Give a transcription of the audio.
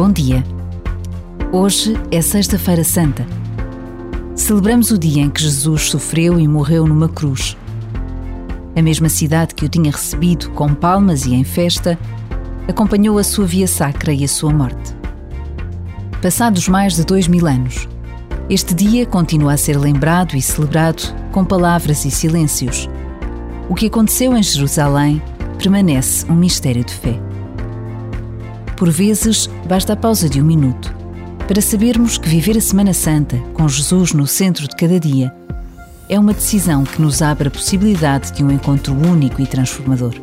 Bom dia. Hoje é Sexta-feira Santa. Celebramos o dia em que Jesus sofreu e morreu numa cruz. A mesma cidade que o tinha recebido com palmas e em festa acompanhou a sua via sacra e a sua morte. Passados mais de dois mil anos, este dia continua a ser lembrado e celebrado com palavras e silêncios. O que aconteceu em Jerusalém permanece um mistério de fé. Por vezes, basta a pausa de um minuto para sabermos que viver a Semana Santa com Jesus no centro de cada dia é uma decisão que nos abre a possibilidade de um encontro único e transformador.